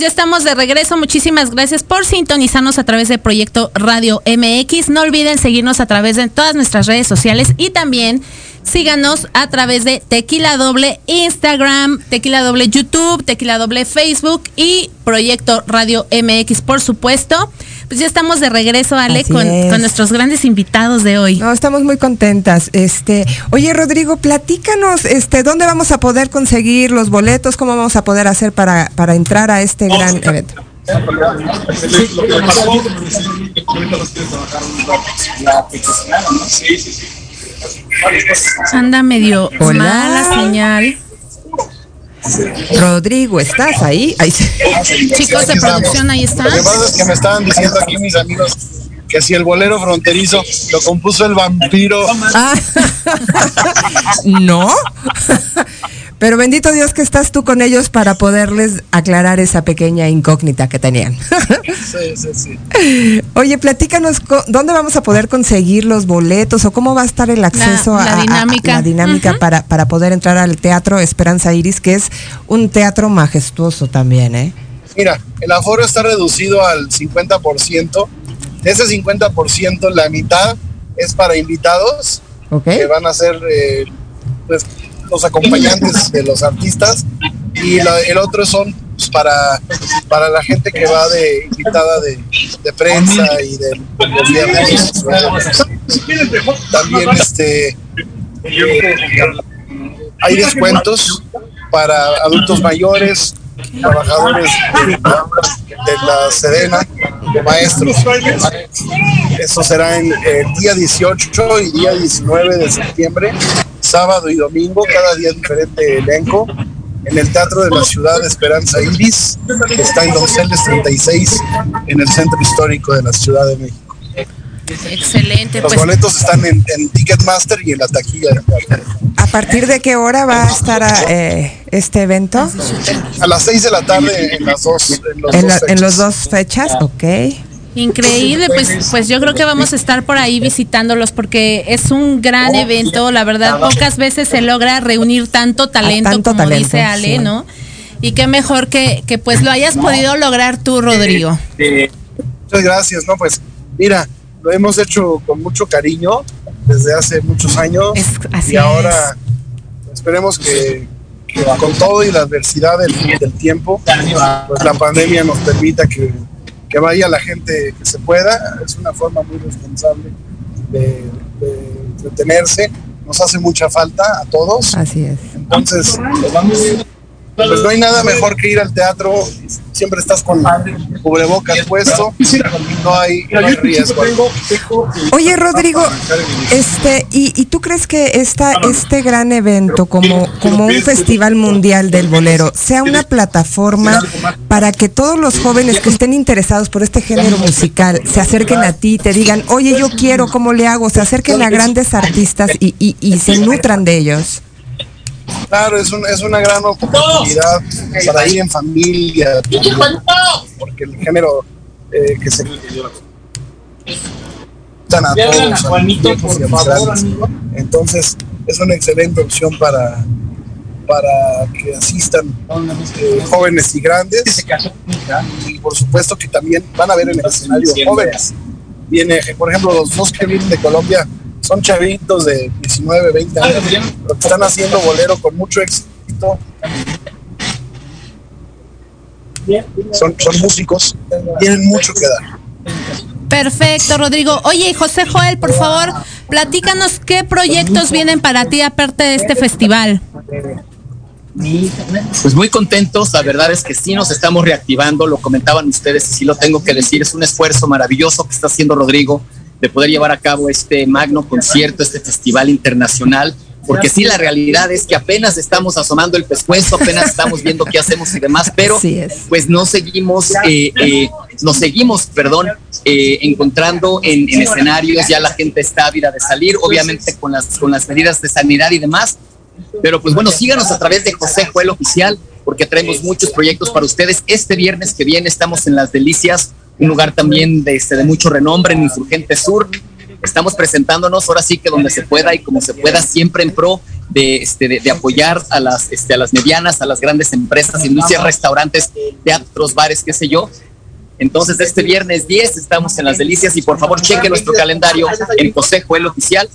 Ya estamos de regreso. Muchísimas gracias por sintonizarnos a través de Proyecto Radio MX. No olviden seguirnos a través de todas nuestras redes sociales y también síganos a través de Tequila Doble Instagram, Tequila Doble YouTube, Tequila Doble Facebook y Proyecto Radio MX, por supuesto. Pues ya estamos de regreso, Ale, con, con, nuestros grandes invitados de hoy. No, estamos muy contentas. Este, oye, Rodrigo, platícanos, este, ¿dónde vamos a poder conseguir los boletos? ¿Cómo vamos a poder hacer para, para entrar a este gran evento? Anda medio mala señal. Rodrigo, ¿estás ahí? ahí Chicos de producción, ahí están. Lo que pasa es que me estaban diciendo aquí mis amigos que si el bolero fronterizo lo compuso el vampiro. Ah. no. Pero bendito Dios que estás tú con ellos para poderles aclarar esa pequeña incógnita que tenían. Sí, sí, sí. Oye, platícanos dónde vamos a poder conseguir los boletos o cómo va a estar el acceso la, la a, dinámica, a, la dinámica uh -huh. para, para poder entrar al Teatro Esperanza Iris, que es un teatro majestuoso también, ¿eh? Mira, el aforo está reducido al 50%. De ese 50%, la mitad es para invitados okay. que van a ser eh, pues, los acompañantes de los artistas y la, el otro son pues, para, para la gente que va de invitada de, de prensa y de, los viernes. También este hay descuentos para adultos mayores, trabajadores de, de la Sedena, de maestros. Eso será en el día 18 y día 19 de septiembre, sábado y domingo, cada día diferente elenco, en el Teatro de la Ciudad de Esperanza Iris, que está en Donceles 36, en el Centro Histórico de la Ciudad de México. Excelente. Los pues, boletos están en, en, Ticketmaster y en la taquilla. ¿A partir de qué hora va a estar eh, este evento? A las 6 de la tarde en las dos. En, los en, dos la, fechas. en los dos fechas, ok. Increíble, pues, pues yo creo que vamos a estar por ahí visitándolos porque es un gran evento, la verdad, pocas veces se logra reunir tanto talento tanto como talento, dice Ale, sí. ¿no? Y qué mejor que, que pues lo hayas podido lograr tú, Rodrigo. Muchas gracias, no, pues mira, lo hemos hecho con mucho cariño desde hace muchos años Es- así y ahora esperemos que, que con todo y la adversidad del, del tiempo, pues la pandemia nos permita que, que vaya la gente que se pueda. Es una forma muy responsable de, de entretenerse. Nos hace mucha falta a todos. Así es. Entonces, pues no hay nada mejor que ir al teatro. Siempre estás con cubrebocas puesto. No hay, no hay riesgo. Oye, Rodrigo, este, ¿y, y tú crees que esta, este gran evento, como, como un festival mundial del bolero, sea una plataforma para que todos los jóvenes que estén interesados por este género musical se acerquen a ti y te digan, oye, yo quiero, ¿cómo le hago? Se acerquen a grandes artistas y, y, y se nutran de ellos. Claro, es, un, es una gran oportunidad para ir en familia, porque el género eh, que se dan a todos, a los grandes. Entonces, es una excelente opción para, para que asistan eh, jóvenes y grandes. Y por supuesto que también van a ver en el escenario jóvenes. Viene, eh, por ejemplo, los dos que vienen de Colombia son chavitos de 19, 20 años, pero que están haciendo bolero con mucho éxito. Son, son músicos, tienen mucho que dar. Perfecto, Rodrigo. Oye, José Joel, por favor, platícanos qué proyectos vienen para ti aparte de este festival. Pues muy contentos, la verdad es que sí nos estamos reactivando, lo comentaban ustedes y sí lo tengo que decir, es un esfuerzo maravilloso que está haciendo Rodrigo de poder llevar a cabo este magno concierto, este festival internacional, porque sí, la realidad es que apenas estamos asomando el pescuezo, apenas estamos viendo qué hacemos y demás, pero pues no seguimos, eh, eh, nos seguimos, perdón, eh, encontrando en, en escenarios, ya la gente está ávida de salir, obviamente con las, con las medidas de sanidad y demás, pero pues bueno, síganos a través de José Joel Oficial, porque traemos muchos proyectos para ustedes. Este viernes que viene estamos en Las Delicias, un lugar también de, este, mucho renombre en Insurgente Sur. Estamos presentándonos ahora sí que donde se pueda y como se pueda, siempre en pro de, este, de, apoyar a las, este, a las medianas, a las grandes empresas, industrias, restaurantes, teatros, bares, qué sé yo. Entonces, este viernes 10 estamos en Las Delicias y por favor cheque nuestro calendario en Consejo El Oficial.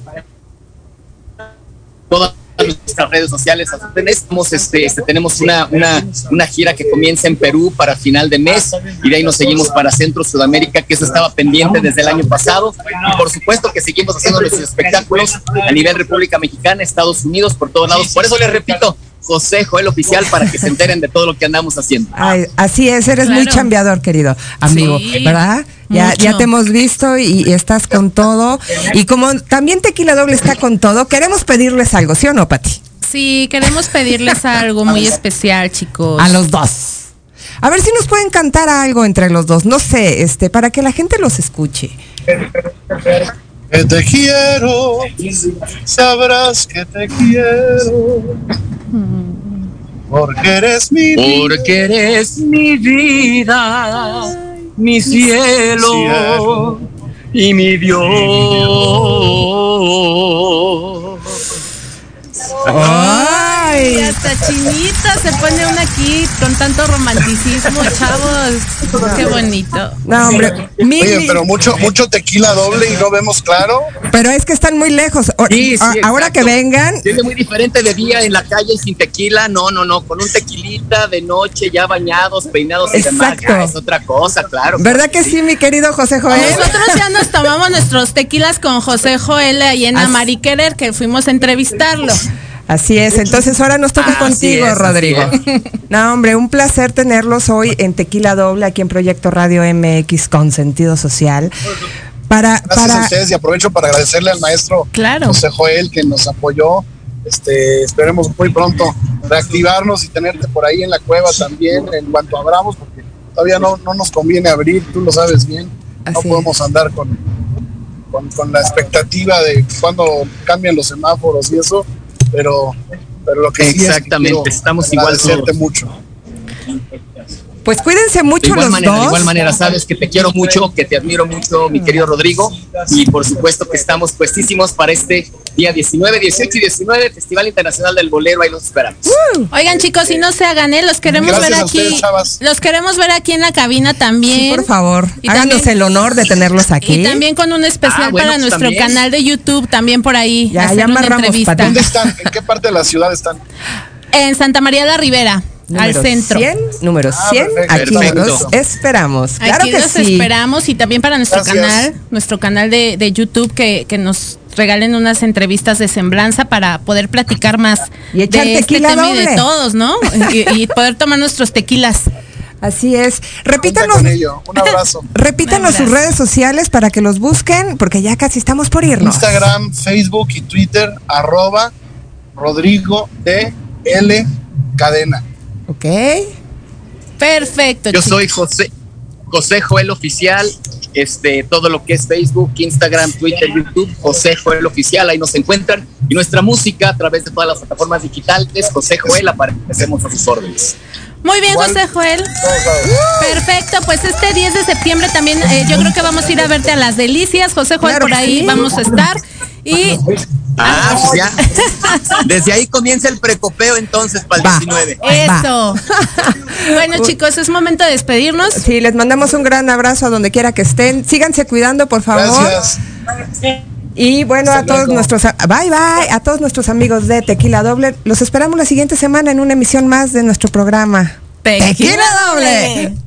Todas nuestras redes sociales. Tenemos, este, este, tenemos una, una, una gira que comienza en Perú para final de mes y de ahí nos seguimos para Centro Sudamérica, que eso estaba pendiente desde el año pasado. Y por supuesto que seguimos haciendo nuestros espectáculos a nivel República Mexicana, Estados Unidos, por todos lados. Por eso les repito, José Joel Oficial para que se enteren de todo lo que andamos haciendo. así es, eres muy chambeador, querido amigo, ¿verdad? Ya, ya te hemos visto y, estás con todo. Y como también Tequila Doble está con todo, queremos pedirles algo, ¿sí o no, Pati? Sí, queremos pedirles algo muy especial, chicos. A los dos. A ver si nos pueden cantar algo entre los dos, no sé, este, para que la gente los escuche. Que te quiero, sabrás que te quiero. Porque eres mi vida. Porque eres mi vida mi cielo y mi Dios. Ay, hasta chinita se pone una aquí con tanto romanticismo, chavos. Qué bonito. No, hombre. Oye, pero mucho, mucho tequila doble y no vemos claro. Pero es que están muy lejos. ahora que vengan. Es muy diferente de día en la calle sin tequila. No, no, no. Con un tequilita de noche, ya bañados, peinados y demás. es otra cosa, claro. ¿Verdad que sí, mi querido José Joel? Nosotros ya nos tomamos nuestros tequilas con José Joel ahí en Amari Querer, que fuimos a entrevistarlo. Así es, entonces ahora nos toca contigo, Rodrigo. No, hombre, un placer tenerlos hoy en Tequila Doble, aquí en Proyecto Radio MX con sentido social. Para, Gracias a ustedes y aprovecho para agradecerle al maestro claro. José Joel que nos apoyó. Este, esperemos muy pronto reactivarnos y tenerte por ahí en la cueva también en cuanto abramos, porque todavía no, nos conviene abrir, tú lo sabes bien. no podemos andar con, con, con la expectativa de cuando cambian los semáforos y eso pero, pero lo que Exactamente, estamos igual mucho. Pues cuídense mucho de los manera, dos. De igual manera, sabes que te quiero mucho, que te admiro mucho, mi querido Rodrigo, y por supuesto que estamos puestísimos para este día 19, 18 y 19, Festival Internacional del Bolero, ahí los esperamos. Oigan chicos, si no se hagan, ¿eh? los queremos ver aquí. los queremos ver aquí en la cabina también. por favor, y háganos el honor de tenerlos aquí. Y también con un especial ah, para pues nuestro canal de YouTube, también por ahí. Ya, ya amarramos. ¿Dónde están? ¿En qué parte de la ciudad están? En Santa María la Ribera al centro. 100, número 100, ah, aquí los esperamos. Claro aquí los esperamos y también para nuestro canal, nuestro canal de, YouTube que, nos regalen unas entrevistas de semblanza para poder platicar más y echar de este tema y de todos, ¿no? y, poder tomar nuestros tequilas. Así es. Repítanos. Un abrazo. Repítanos sus redes sociales para que los busquen, porque ya casi estamos por irnos. Instagram, Facebook y Twitter, arroba Rodrigo de L Cadena. Ok. Perfecto. Yo soy José, José Joel Oficial, este, todo lo que es Facebook, Instagram, Twitter, YouTube, José Joel Oficial, ahí nos encuentran. Y nuestra música a través de todas las plataformas digitales, José Joel, aparecemos a sus órdenes. Muy bien, José Joel. Perfecto, pues este 10 de septiembre también eh, yo creo que vamos a ir a verte a las delicias. José Joel, por ahí vamos a estar. Y Ah, pues ya. Desde ahí comienza el precopeo entonces para el 19. Eso. bueno, chicos, es momento de despedirnos. Sí, les mandamos un gran abrazo a donde quiera que estén. Síganse cuidando, por favor. Gracias. Y bueno, a todos nuestros bye bye, a todos nuestros amigos de Tequila Doble, los esperamos la siguiente semana en una emisión más de nuestro programa. Tequila, Doble.